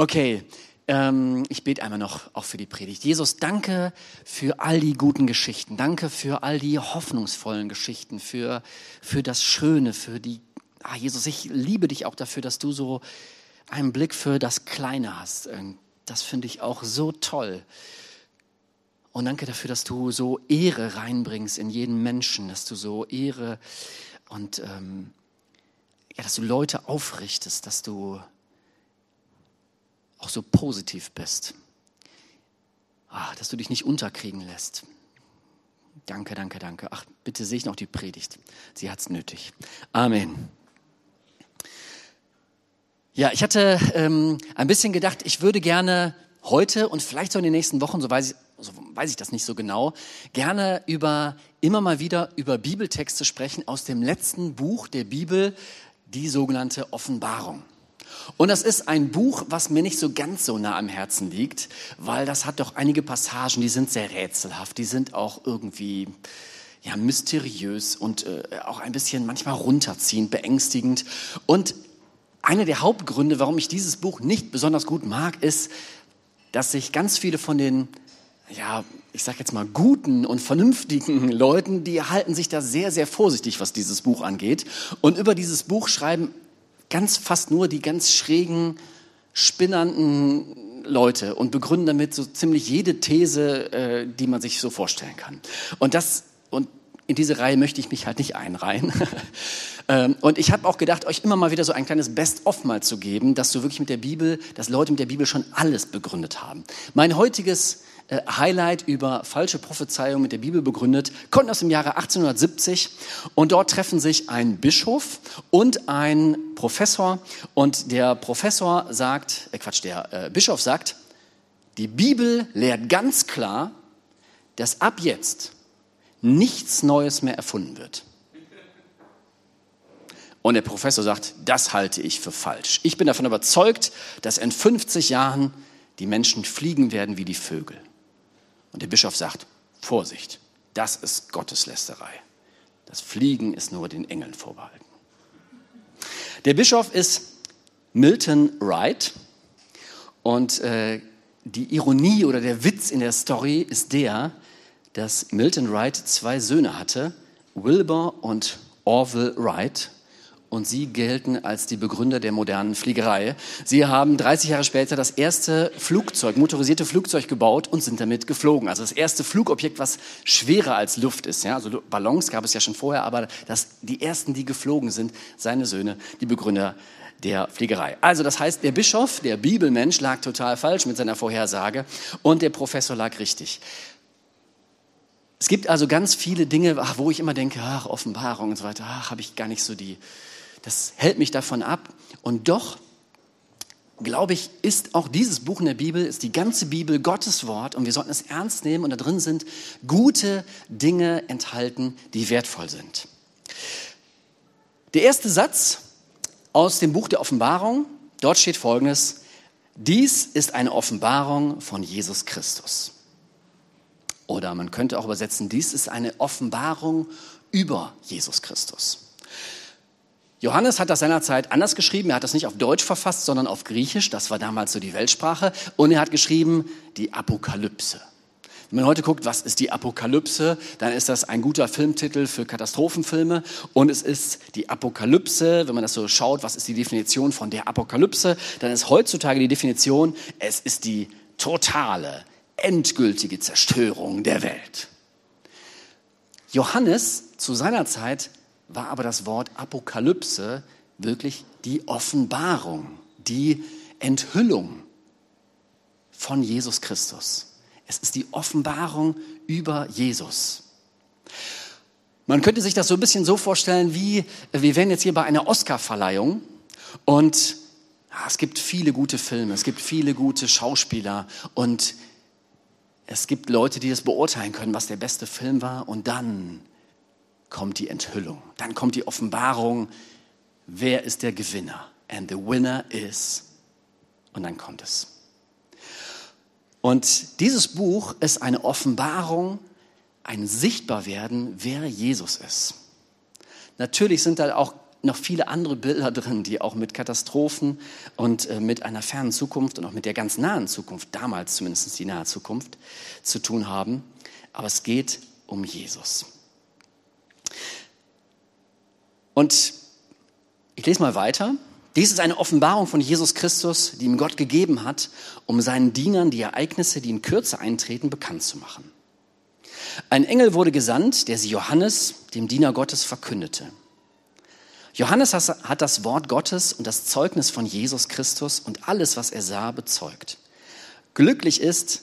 Okay, ähm, ich bete einmal noch auch für die Predigt. Jesus, danke für all die guten Geschichten. Danke für all die hoffnungsvollen Geschichten, für, für das Schöne, für die. Ah, Jesus, ich liebe dich auch dafür, dass du so einen Blick für das Kleine hast. Ähm, das finde ich auch so toll. Und danke dafür, dass du so Ehre reinbringst in jeden Menschen, dass du so Ehre und ähm, ja, dass du Leute aufrichtest, dass du auch so positiv bist. Ah, dass du dich nicht unterkriegen lässt. Danke, danke, danke. Ach, bitte sehe ich noch die Predigt. Sie hat es nötig. Amen. Ja, ich hatte ähm, ein bisschen gedacht, ich würde gerne heute und vielleicht so in den nächsten Wochen, so weiß ich, so weiß ich das nicht so genau, gerne über immer mal wieder über Bibeltexte sprechen aus dem letzten Buch der Bibel, die sogenannte Offenbarung. Und das ist ein Buch, was mir nicht so ganz so nah am Herzen liegt, weil das hat doch einige Passagen, die sind sehr rätselhaft, die sind auch irgendwie ja mysteriös und äh, auch ein bisschen manchmal runterziehend, beängstigend. Und einer der Hauptgründe, warum ich dieses Buch nicht besonders gut mag, ist, dass sich ganz viele von den ja, ich sage jetzt mal, guten und vernünftigen Leuten, die halten sich da sehr, sehr vorsichtig, was dieses Buch angeht. Und über dieses Buch schreiben ganz fast nur die ganz schrägen, spinnernden Leute und begründen damit so ziemlich jede These, äh, die man sich so vorstellen kann. Und das und in diese Reihe möchte ich mich halt nicht einreihen. Ähm, und ich habe auch gedacht, euch immer mal wieder so ein kleines Best-of mal zu geben, dass du wirklich mit der Bibel, dass Leute mit der Bibel schon alles begründet haben. Mein heutiges äh, Highlight über falsche Prophezeiungen mit der Bibel begründet, kommt aus dem Jahre 1870 und dort treffen sich ein Bischof und ein Professor und der Professor sagt, äh Quatsch, der äh, Bischof sagt, die Bibel lehrt ganz klar, dass ab jetzt nichts Neues mehr erfunden wird. Und der Professor sagt, das halte ich für falsch. Ich bin davon überzeugt, dass in 50 Jahren die Menschen fliegen werden wie die Vögel. Und der Bischof sagt, Vorsicht, das ist Gotteslästerei. Das Fliegen ist nur den Engeln vorbehalten. Der Bischof ist Milton Wright und äh, die Ironie oder der Witz in der Story ist der, dass Milton Wright zwei Söhne hatte, Wilbur und Orville Wright und sie gelten als die Begründer der modernen Fliegerei. Sie haben 30 Jahre später das erste Flugzeug, motorisierte Flugzeug gebaut und sind damit geflogen. Also das erste Flugobjekt, was schwerer als Luft ist. Ja? Also Ballons gab es ja schon vorher, aber das, die ersten, die geflogen sind, seine Söhne, die Begründer der Fliegerei. Also das heißt, der Bischof, der Bibelmensch, lag total falsch mit seiner Vorhersage und der Professor lag richtig. Es gibt also ganz viele Dinge, wo ich immer denke, ach, Offenbarung und so weiter, ach, habe ich gar nicht so die, das hält mich davon ab. Und doch, glaube ich, ist auch dieses Buch in der Bibel, ist die ganze Bibel Gottes Wort und wir sollten es ernst nehmen und da drin sind gute Dinge enthalten, die wertvoll sind. Der erste Satz aus dem Buch der Offenbarung, dort steht folgendes, dies ist eine Offenbarung von Jesus Christus. Oder man könnte auch übersetzen, dies ist eine Offenbarung über Jesus Christus. Johannes hat das seinerzeit anders geschrieben. Er hat das nicht auf Deutsch verfasst, sondern auf Griechisch. Das war damals so die Weltsprache. Und er hat geschrieben die Apokalypse. Wenn man heute guckt, was ist die Apokalypse, dann ist das ein guter Filmtitel für Katastrophenfilme. Und es ist die Apokalypse, wenn man das so schaut, was ist die Definition von der Apokalypse, dann ist heutzutage die Definition, es ist die totale, endgültige Zerstörung der Welt. Johannes zu seiner Zeit war aber das Wort Apokalypse wirklich die Offenbarung, die Enthüllung von Jesus Christus. Es ist die Offenbarung über Jesus. Man könnte sich das so ein bisschen so vorstellen, wie wir wären jetzt hier bei einer Oscarverleihung und ja, es gibt viele gute Filme, es gibt viele gute Schauspieler und es gibt Leute, die das beurteilen können, was der beste Film war und dann kommt die Enthüllung. Dann kommt die Offenbarung, wer ist der Gewinner? And the winner is. Und dann kommt es. Und dieses Buch ist eine Offenbarung, ein Sichtbarwerden, wer Jesus ist. Natürlich sind da auch noch viele andere Bilder drin, die auch mit Katastrophen und äh, mit einer fernen Zukunft und auch mit der ganz nahen Zukunft, damals zumindest die nahe Zukunft, zu tun haben. Aber es geht um Jesus. Und ich lese mal weiter. Dies ist eine Offenbarung von Jesus Christus, die ihm Gott gegeben hat, um seinen Dienern die Ereignisse, die in Kürze eintreten, bekannt zu machen. Ein Engel wurde gesandt, der sie Johannes, dem Diener Gottes, verkündete. Johannes hat das Wort Gottes und das Zeugnis von Jesus Christus und alles, was er sah, bezeugt. Glücklich ist,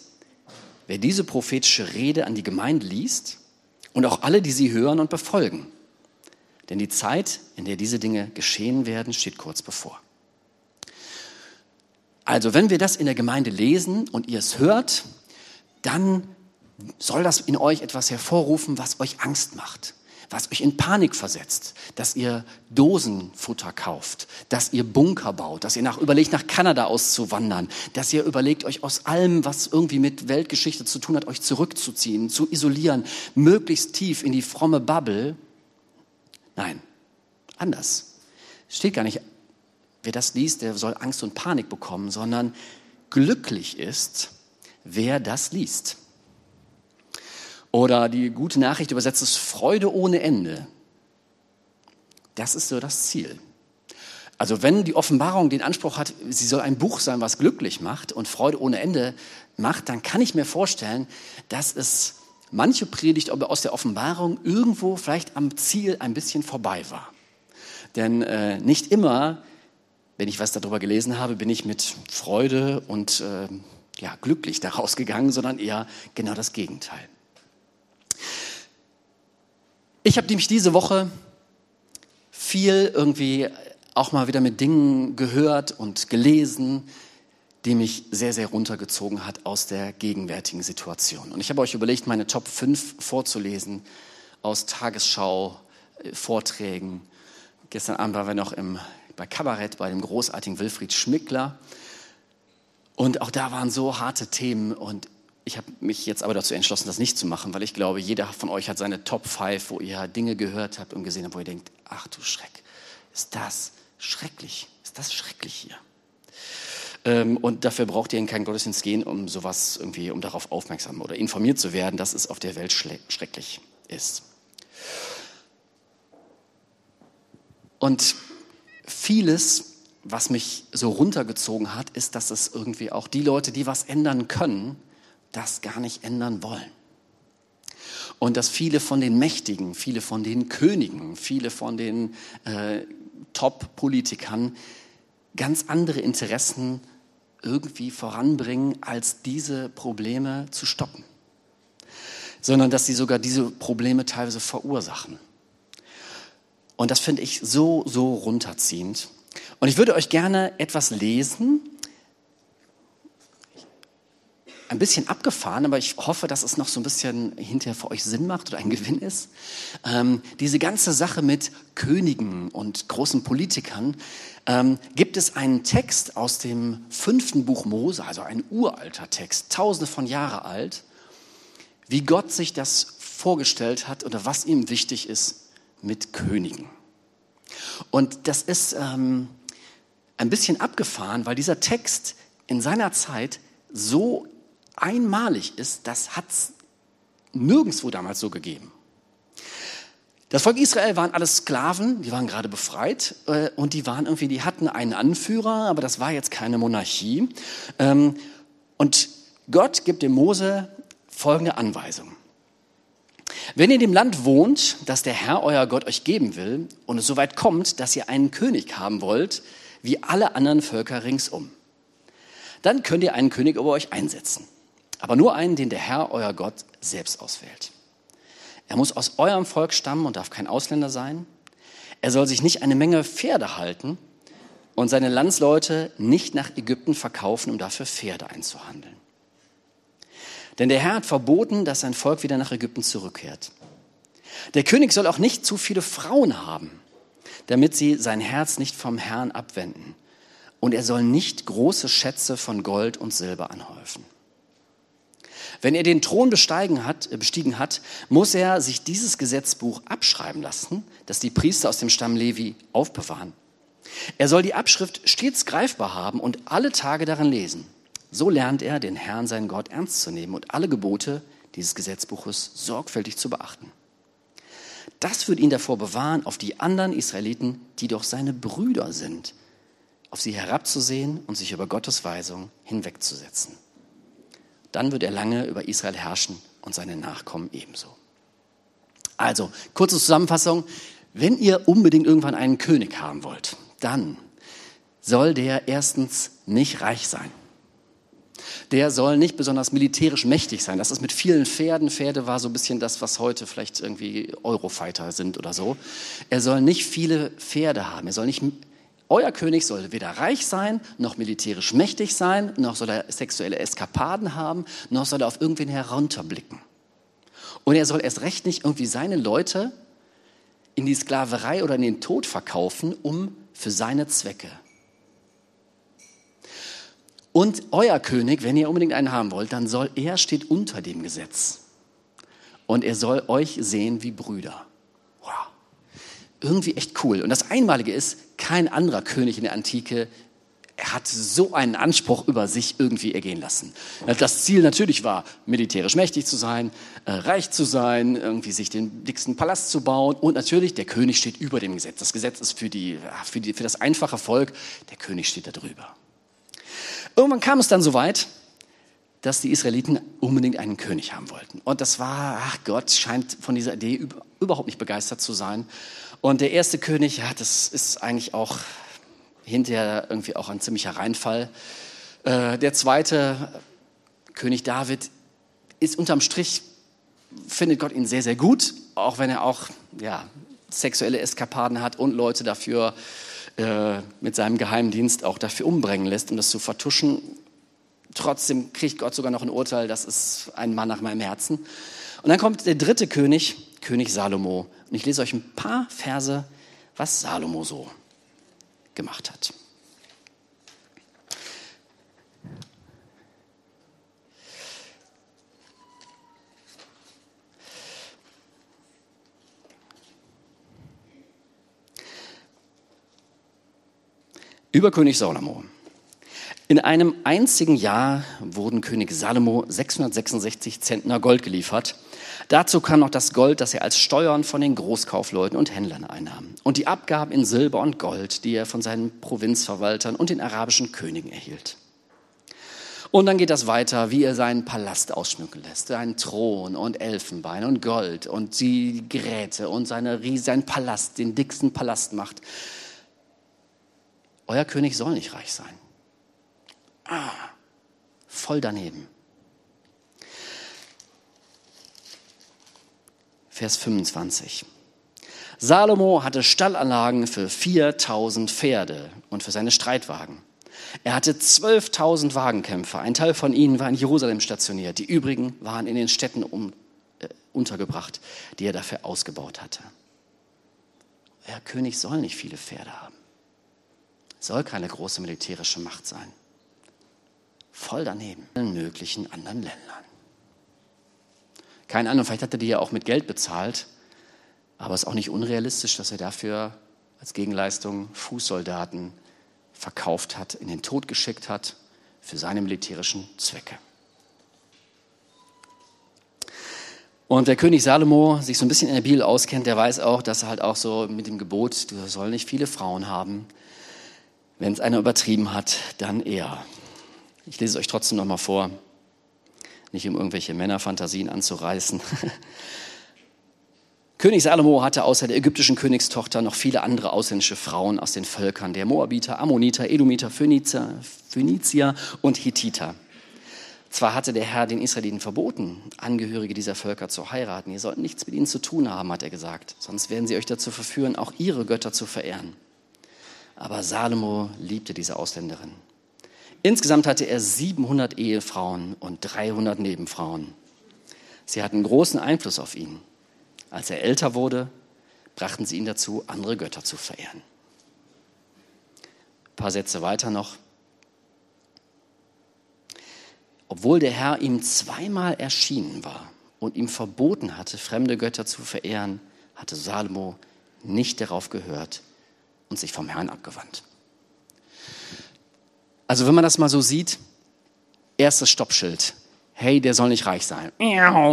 wer diese prophetische Rede an die Gemeinde liest und auch alle, die sie hören und befolgen. Denn die Zeit, in der diese Dinge geschehen werden, steht kurz bevor. Also, wenn wir das in der Gemeinde lesen und ihr es hört, dann soll das in euch etwas hervorrufen, was euch Angst macht, was euch in Panik versetzt, dass ihr Dosenfutter kauft, dass ihr Bunker baut, dass ihr nach, überlegt, nach Kanada auszuwandern, dass ihr überlegt, euch aus allem, was irgendwie mit Weltgeschichte zu tun hat, euch zurückzuziehen, zu isolieren, möglichst tief in die fromme Bubble Nein, anders. Steht gar nicht, wer das liest, der soll Angst und Panik bekommen, sondern glücklich ist, wer das liest. Oder die gute Nachricht übersetzt es Freude ohne Ende. Das ist so das Ziel. Also wenn die Offenbarung den Anspruch hat, sie soll ein Buch sein, was glücklich macht und Freude ohne Ende macht, dann kann ich mir vorstellen, dass es manche Predigt aus der Offenbarung irgendwo vielleicht am Ziel ein bisschen vorbei war. Denn äh, nicht immer, wenn ich was darüber gelesen habe, bin ich mit Freude und äh, ja, glücklich daraus gegangen, sondern eher genau das Gegenteil. Ich habe nämlich diese Woche viel irgendwie auch mal wieder mit Dingen gehört und gelesen, die mich sehr, sehr runtergezogen hat aus der gegenwärtigen Situation. Und ich habe euch überlegt, meine Top 5 vorzulesen aus Tagesschau, Vorträgen. Gestern Abend waren wir noch im, bei Kabarett bei dem großartigen Wilfried Schmickler. Und auch da waren so harte Themen. Und ich habe mich jetzt aber dazu entschlossen, das nicht zu machen, weil ich glaube, jeder von euch hat seine Top 5, wo ihr Dinge gehört habt und gesehen habt, wo ihr denkt, ach du Schreck, ist das schrecklich, ist das schrecklich hier. Ähm, und dafür braucht ihr in keinen Gottesdienst gehen, um sowas irgendwie, um darauf aufmerksam oder informiert zu werden, dass es auf der Welt schrecklich ist. Und vieles, was mich so runtergezogen hat, ist, dass es irgendwie auch die Leute, die was ändern können, das gar nicht ändern wollen. Und dass viele von den Mächtigen, viele von den Königen, viele von den äh, Top-Politikern ganz andere Interessen irgendwie voranbringen, als diese Probleme zu stoppen, sondern dass sie sogar diese Probleme teilweise verursachen. Und das finde ich so, so runterziehend. Und ich würde euch gerne etwas lesen, ein bisschen abgefahren, aber ich hoffe, dass es noch so ein bisschen hinterher für euch Sinn macht oder ein Gewinn ist. Ähm, diese ganze Sache mit Königen und großen Politikern, ähm, gibt es einen Text aus dem fünften Buch Mose, also ein uralter Text, tausende von Jahren alt, wie Gott sich das vorgestellt hat oder was ihm wichtig ist mit Königen. Und das ist ähm, ein bisschen abgefahren, weil dieser Text in seiner Zeit so einmalig ist, das hat es nirgendwo damals so gegeben. Das Volk Israel waren alles Sklaven, die waren gerade befreit äh, und die waren irgendwie, die hatten einen Anführer, aber das war jetzt keine Monarchie. Ähm, und Gott gibt dem Mose folgende Anweisung. Wenn ihr in dem Land wohnt, das der Herr euer Gott euch geben will und es soweit kommt, dass ihr einen König haben wollt, wie alle anderen Völker ringsum, dann könnt ihr einen König über euch einsetzen. Aber nur einen, den der Herr euer Gott selbst auswählt. Er muss aus eurem Volk stammen und darf kein Ausländer sein. Er soll sich nicht eine Menge Pferde halten und seine Landsleute nicht nach Ägypten verkaufen, um dafür Pferde einzuhandeln. Denn der Herr hat verboten, dass sein Volk wieder nach Ägypten zurückkehrt. Der König soll auch nicht zu viele Frauen haben, damit sie sein Herz nicht vom Herrn abwenden. Und er soll nicht große Schätze von Gold und Silber anhäufen. Wenn er den Thron besteigen hat, äh, bestiegen hat, muss er sich dieses Gesetzbuch abschreiben lassen, das die Priester aus dem Stamm Levi aufbewahren. Er soll die Abschrift stets greifbar haben und alle Tage darin lesen. So lernt er, den Herrn, seinen Gott, ernst zu nehmen und alle Gebote dieses Gesetzbuches sorgfältig zu beachten. Das wird ihn davor bewahren, auf die anderen Israeliten, die doch seine Brüder sind, auf sie herabzusehen und sich über Gottes Weisung hinwegzusetzen. Dann wird er lange über Israel herrschen und seine Nachkommen ebenso. Also, kurze Zusammenfassung. Wenn ihr unbedingt irgendwann einen König haben wollt, dann soll der erstens nicht reich sein der soll nicht besonders militärisch mächtig sein. Das ist mit vielen Pferden. Pferde war so ein bisschen das, was heute vielleicht irgendwie Eurofighter sind oder so. Er soll nicht viele Pferde haben. Er soll nicht, euer König soll weder reich sein, noch militärisch mächtig sein, noch soll er sexuelle Eskapaden haben, noch soll er auf irgendwen herunterblicken. Und er soll erst recht nicht irgendwie seine Leute in die Sklaverei oder in den Tod verkaufen, um für seine Zwecke und euer König, wenn ihr unbedingt einen haben wollt, dann soll er steht unter dem Gesetz. Und er soll euch sehen wie Brüder. Irgendwie echt cool. Und das Einmalige ist, kein anderer König in der Antike hat so einen Anspruch über sich irgendwie ergehen lassen. Das Ziel natürlich war, militärisch mächtig zu sein, äh, reich zu sein, irgendwie sich den dicksten Palast zu bauen und natürlich, der König steht über dem Gesetz. Das Gesetz ist für, die, für, die, für das einfache Volk, der König steht da drüber. Irgendwann kam es dann so weit, dass die Israeliten unbedingt einen König haben wollten. Und das war, ach Gott, scheint von dieser Idee überhaupt nicht begeistert zu sein. Und der erste König, ja, das ist eigentlich auch hinterher irgendwie auch ein ziemlicher Reinfall. Äh, der zweite, König David, ist unterm Strich, findet Gott ihn sehr, sehr gut, auch wenn er auch ja, sexuelle Eskapaden hat und Leute dafür äh, mit seinem Geheimdienst auch dafür umbringen lässt, um das zu vertuschen. Trotzdem kriegt Gott sogar noch ein Urteil, das ist ein Mann nach meinem Herzen. Und dann kommt der dritte König, König Salomo. Und ich lese euch ein paar Verse, was Salomo so gemacht hat. über König Salomo. In einem einzigen Jahr wurden König Salomo 666 Zentner Gold geliefert. Dazu kam noch das Gold, das er als Steuern von den Großkaufleuten und Händlern einnahm. Und die Abgaben in Silber und Gold, die er von seinen Provinzverwaltern und den arabischen Königen erhielt. Und dann geht das weiter, wie er seinen Palast ausschmücken lässt. Seinen Thron und Elfenbein und Gold und die Geräte und seine, seinen Palast, den dicksten Palast macht. Euer König soll nicht reich sein. Ah, voll daneben. Vers 25. Salomo hatte Stallanlagen für 4000 Pferde und für seine Streitwagen. Er hatte 12.000 Wagenkämpfer. Ein Teil von ihnen war in Jerusalem stationiert. Die übrigen waren in den Städten um, äh, untergebracht, die er dafür ausgebaut hatte. Der König soll nicht viele Pferde haben soll keine große militärische Macht sein. Voll daneben in möglichen anderen Ländern. Keine Ahnung, vielleicht hat er die ja auch mit Geld bezahlt, aber es ist auch nicht unrealistisch, dass er dafür als Gegenleistung Fußsoldaten verkauft hat, in den Tod geschickt hat, für seine militärischen Zwecke. Und wer König Salomo sich so ein bisschen in der Bibel auskennt, der weiß auch, dass er halt auch so mit dem Gebot, du sollst nicht viele Frauen haben, wenn es einer übertrieben hat, dann er. Ich lese es euch trotzdem nochmal vor, nicht um irgendwelche Männerfantasien anzureißen. König Salomo hatte außer der ägyptischen Königstochter noch viele andere ausländische Frauen aus den Völkern der Moabiter, Ammoniter, Edomiter, Phönizier, Phönizier und Hittiter. Zwar hatte der Herr den Israeliten verboten, Angehörige dieser Völker zu heiraten. Ihr sollt nichts mit ihnen zu tun haben, hat er gesagt. Sonst werden sie euch dazu verführen, auch ihre Götter zu verehren. Aber Salomo liebte diese Ausländerin. Insgesamt hatte er 700 Ehefrauen und 300 Nebenfrauen. Sie hatten großen Einfluss auf ihn. Als er älter wurde, brachten sie ihn dazu, andere Götter zu verehren. Ein paar Sätze weiter noch. Obwohl der Herr ihm zweimal erschienen war und ihm verboten hatte, fremde Götter zu verehren, hatte Salomo nicht darauf gehört und sich vom Herrn abgewandt. Also wenn man das mal so sieht, erstes Stoppschild, hey, der soll nicht reich sein,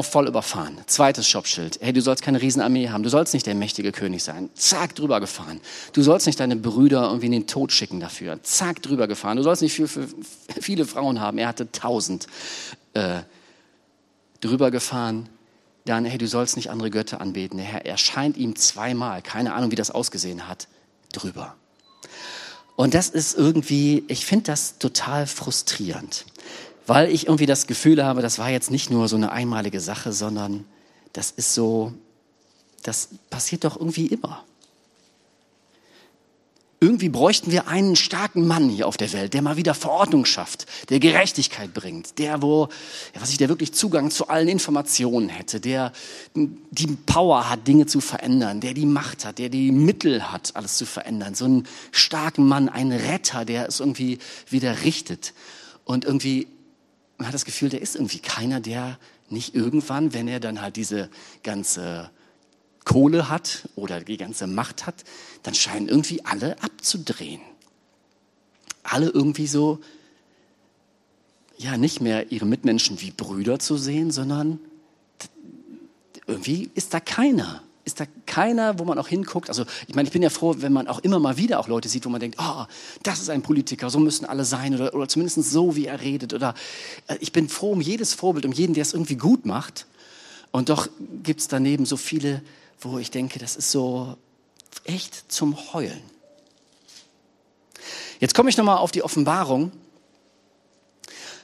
voll überfahren. Zweites Stoppschild, hey, du sollst keine Riesenarmee haben, du sollst nicht der mächtige König sein, zack, drüber gefahren. Du sollst nicht deine Brüder irgendwie in den Tod schicken dafür, zack, drüber gefahren. Du sollst nicht viel, viele Frauen haben, er hatte tausend äh, drüber gefahren. Dann, hey, du sollst nicht andere Götter anbeten. Der Herr erscheint ihm zweimal, keine Ahnung, wie das ausgesehen hat, drüber. Und das ist irgendwie, ich finde das total frustrierend, weil ich irgendwie das Gefühl habe, das war jetzt nicht nur so eine einmalige Sache, sondern das ist so, das passiert doch irgendwie immer. Irgendwie bräuchten wir einen starken Mann hier auf der Welt, der mal wieder Verordnung schafft, der Gerechtigkeit bringt, der, wo, ja, was ich, der wirklich Zugang zu allen Informationen hätte, der die Power hat, Dinge zu verändern, der die Macht hat, der die Mittel hat, alles zu verändern. So einen starken Mann, einen Retter, der es irgendwie wieder richtet. Und irgendwie, man hat das Gefühl, der ist irgendwie keiner, der nicht irgendwann, wenn er dann halt diese ganze Kohle hat oder die ganze Macht hat, dann scheinen irgendwie alle abzudrehen. Alle irgendwie so, ja, nicht mehr ihre Mitmenschen wie Brüder zu sehen, sondern irgendwie ist da keiner. Ist da keiner, wo man auch hinguckt? Also, ich meine, ich bin ja froh, wenn man auch immer mal wieder auch Leute sieht, wo man denkt, oh, das ist ein Politiker, so müssen alle sein oder, oder zumindest so, wie er redet. Oder äh, ich bin froh um jedes Vorbild, um jeden, der es irgendwie gut macht. Und doch gibt es daneben so viele, wo ich denke, das ist so echt zum Heulen. Jetzt komme ich nochmal auf die Offenbarung.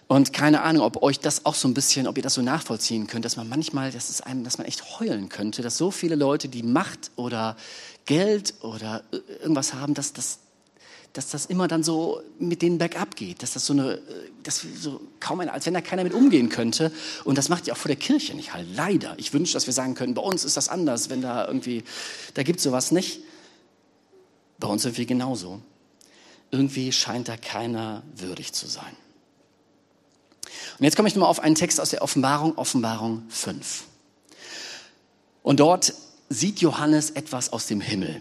Und keine Ahnung, ob euch das auch so ein bisschen, ob ihr das so nachvollziehen könnt, dass man manchmal, das ist einem, dass man echt heulen könnte, dass so viele Leute, die Macht oder Geld oder irgendwas haben, dass das dass das immer dann so mit denen bergab geht, dass das so eine, dass so kaum einer, als wenn da keiner mit umgehen könnte. Und das macht ja auch vor der Kirche nicht halt, leider. Ich wünsche, dass wir sagen können, bei uns ist das anders, wenn da irgendwie, da gibt es sowas nicht. Bei uns sind wir genauso. Irgendwie scheint da keiner würdig zu sein. Und jetzt komme ich nochmal auf einen Text aus der Offenbarung, Offenbarung 5. Und dort sieht Johannes etwas aus dem Himmel.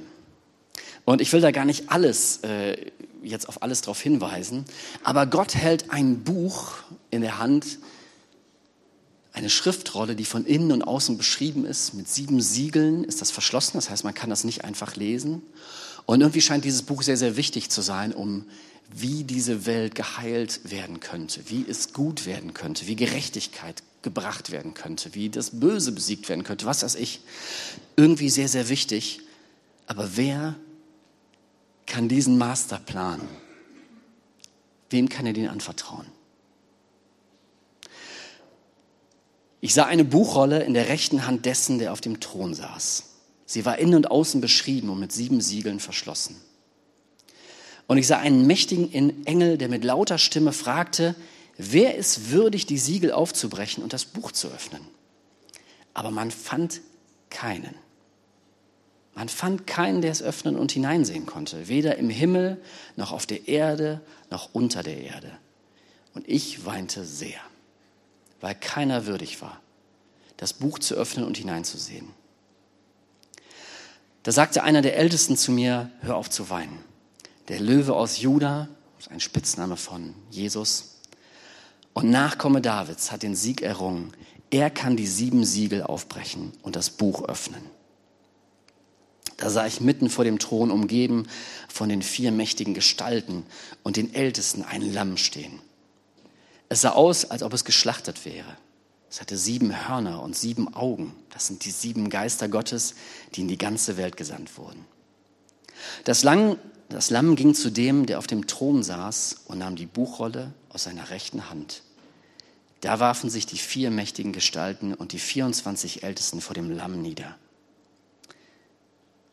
Und ich will da gar nicht alles, äh, jetzt auf alles drauf hinweisen, aber Gott hält ein Buch in der Hand, eine Schriftrolle, die von innen und außen beschrieben ist, mit sieben Siegeln ist das verschlossen, das heißt, man kann das nicht einfach lesen. Und irgendwie scheint dieses Buch sehr, sehr wichtig zu sein, um wie diese Welt geheilt werden könnte, wie es gut werden könnte, wie Gerechtigkeit gebracht werden könnte, wie das Böse besiegt werden könnte, was weiß ich. Irgendwie sehr, sehr wichtig. Aber wer kann diesen Masterplan, wem kann er den anvertrauen? Ich sah eine Buchrolle in der rechten Hand dessen, der auf dem Thron saß. Sie war innen und außen beschrieben und mit sieben Siegeln verschlossen. Und ich sah einen mächtigen Engel, der mit lauter Stimme fragte, wer ist würdig, die Siegel aufzubrechen und das Buch zu öffnen? Aber man fand keinen. Man fand keinen, der es öffnen und hineinsehen konnte, weder im Himmel noch auf der Erde noch unter der Erde. Und ich weinte sehr, weil keiner würdig war, das Buch zu öffnen und hineinzusehen. Da sagte einer der Ältesten zu mir, hör auf zu weinen. Der Löwe aus Juda, ein Spitzname von Jesus, und Nachkomme Davids hat den Sieg errungen. Er kann die sieben Siegel aufbrechen und das Buch öffnen. Da sah ich mitten vor dem Thron, umgeben von den vier mächtigen Gestalten und den Ältesten, ein Lamm stehen. Es sah aus, als ob es geschlachtet wäre. Es hatte sieben Hörner und sieben Augen. Das sind die sieben Geister Gottes, die in die ganze Welt gesandt wurden. Das, Lang, das Lamm ging zu dem, der auf dem Thron saß und nahm die Buchrolle aus seiner rechten Hand. Da warfen sich die vier mächtigen Gestalten und die 24 Ältesten vor dem Lamm nieder.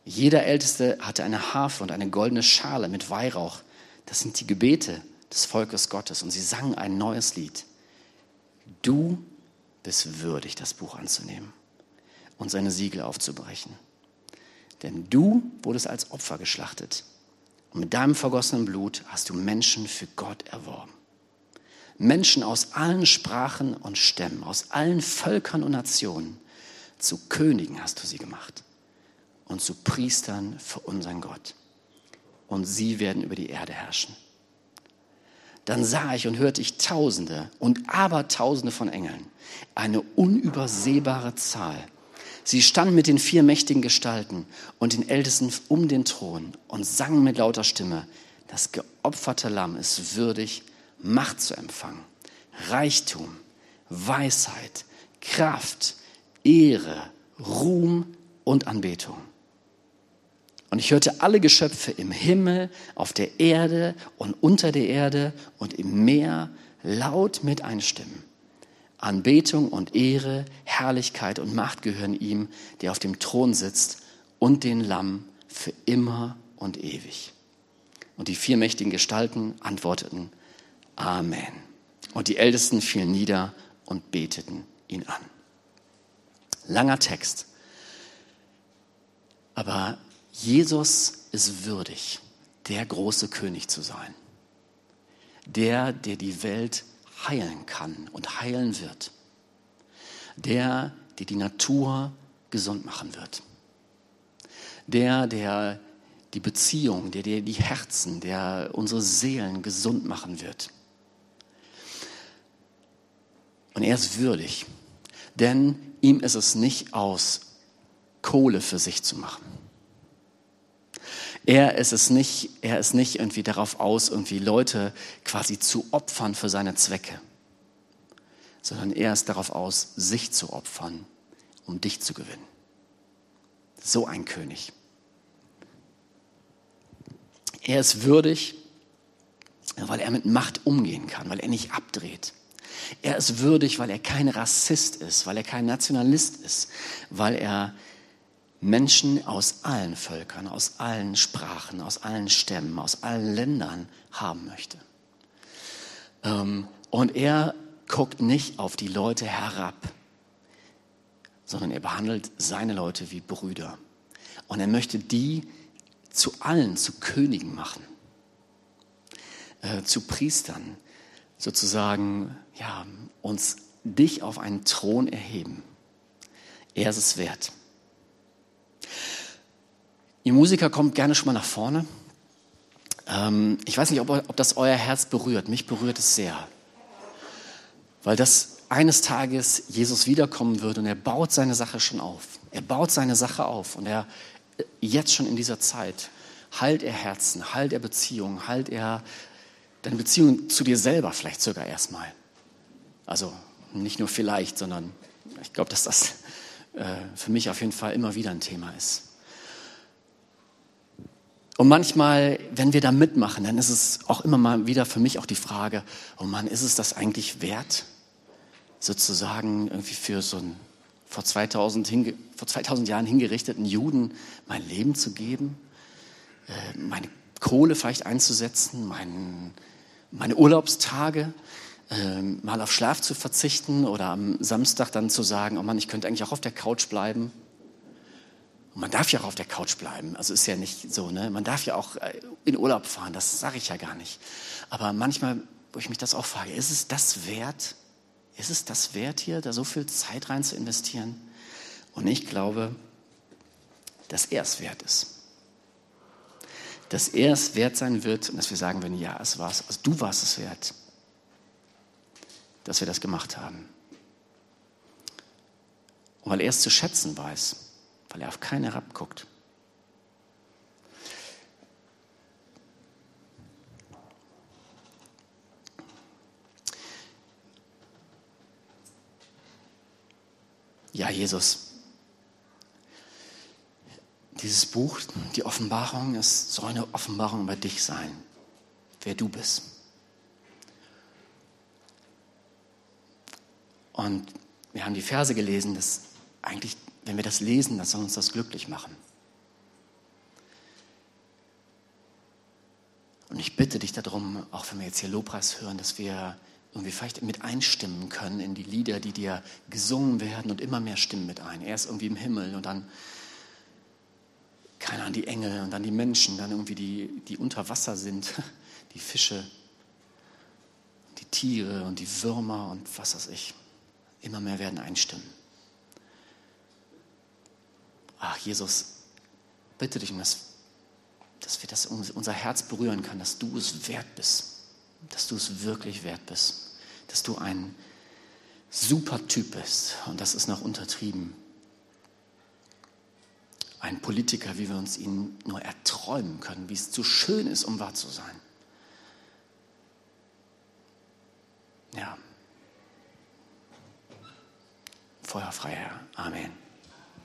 Jeder Älteste hatte eine Harfe und eine goldene Schale mit Weihrauch. Das sind die Gebete des Volkes Gottes. Und sie sangen ein neues Lied. Du bist würdig, das Buch anzunehmen und seine Siegel aufzubrechen. Denn du wurdest als Opfer geschlachtet. Und mit deinem vergossenen Blut hast du Menschen für Gott erworben. Menschen aus allen Sprachen und Stämmen, aus allen Völkern und Nationen. Zu Königen hast du sie gemacht und zu Priestern für unseren Gott. Und sie werden über die Erde herrschen. Dann sah ich und hörte ich Tausende und Abertausende von Engeln, eine unübersehbare Zahl. Sie standen mit den vier mächtigen Gestalten und den Ältesten um den Thron und sangen mit lauter Stimme, das geopferte Lamm ist würdig, Macht zu empfangen, Reichtum, Weisheit, Kraft, Ehre, Ruhm und Anbetung. Und ich hörte alle Geschöpfe im Himmel, auf der Erde und unter der Erde und im Meer laut mit einstimmen. Anbetung und Ehre, Herrlichkeit und Macht gehören ihm, der auf dem Thron sitzt und den Lamm für immer und ewig. Und die vier mächtigen Gestalten antworteten Amen. Und die Ältesten fielen nieder und beteten ihn an. Langer Text. Aber Jesus ist würdig, der große König zu sein. Der, der die Welt heilen kann und heilen wird. Der, der die Natur gesund machen wird. Der, der die Beziehung, der, der die Herzen, der unsere Seelen gesund machen wird. Und er ist würdig, denn ihm ist es nicht aus, Kohle für sich zu machen. Er ist es nicht, er ist nicht irgendwie darauf aus, irgendwie Leute quasi zu opfern für seine Zwecke, sondern er ist darauf aus, sich zu opfern, um dich zu gewinnen. So ein König. Er ist würdig, weil er mit Macht umgehen kann, weil er nicht abdreht. Er ist würdig, weil er kein Rassist ist, weil er kein Nationalist ist, weil er Menschen aus allen Völkern, aus allen Sprachen, aus allen Stämmen, aus allen Ländern haben möchte. Ähm, und er guckt nicht auf die Leute herab, sondern er behandelt seine Leute wie Brüder. Und er möchte die zu allen, zu Königen machen, äh, zu Priestern, sozusagen, ja, uns dich auf einen Thron erheben. Er ist es wert. Ihr Musiker kommt gerne schon mal nach vorne. Ähm, ich weiß nicht, ob, ob das euer Herz berührt. Mich berührt es sehr. Weil das eines Tages Jesus wiederkommen wird und er baut seine Sache schon auf. Er baut seine Sache auf und er jetzt schon in dieser Zeit heilt er Herzen, heilt er Beziehungen, heilt er deine Beziehung zu dir selber vielleicht sogar erstmal. Also nicht nur vielleicht, sondern ich glaube, dass das äh, für mich auf jeden Fall immer wieder ein Thema ist. Und manchmal, wenn wir da mitmachen, dann ist es auch immer mal wieder für mich auch die Frage, oh Mann, ist es das eigentlich wert, sozusagen irgendwie für so einen vor 2000, hinge, vor 2000 Jahren hingerichteten Juden mein Leben zu geben, äh, meine Kohle vielleicht einzusetzen, mein, meine Urlaubstage, äh, mal auf Schlaf zu verzichten oder am Samstag dann zu sagen, oh Mann, ich könnte eigentlich auch auf der Couch bleiben. Und man darf ja auch auf der Couch bleiben. Also ist ja nicht so, ne? Man darf ja auch äh, in Urlaub fahren, das sage ich ja gar nicht. Aber manchmal, wo ich mich das auch frage, ist es das wert? Ist es das wert hier, da so viel Zeit rein zu investieren? Und ich glaube, dass er es wert ist. Dass er es wert sein wird und dass wir sagen werden, ja, es war's. Also du warst es wert, dass wir das gemacht haben. Und weil er es zu schätzen weiß weil er auf keinen herabguckt. Ja, Jesus, dieses Buch, die Offenbarung, es soll eine Offenbarung über dich sein, wer du bist. Und wir haben die Verse gelesen, dass eigentlich wenn wir das lesen, dann soll uns das glücklich machen. Und ich bitte dich darum, auch wenn wir jetzt hier Lobpreis hören, dass wir irgendwie vielleicht mit einstimmen können in die Lieder, die dir gesungen werden und immer mehr stimmen mit ein. Erst irgendwie im Himmel und dann, keine Ahnung, die Engel und dann die Menschen, dann irgendwie die, die unter Wasser sind, die Fische, die Tiere und die Würmer und was weiß ich, immer mehr werden einstimmen. Ach, Jesus, bitte dich um das, dass wir das unser Herz berühren kann, dass du es wert bist, dass du es wirklich wert bist, dass du ein super Typ bist und das ist noch untertrieben. Ein Politiker, wie wir uns ihn nur erträumen können, wie es zu schön ist, um wahr zu sein. Ja. Feuerfrei, Herr. Amen.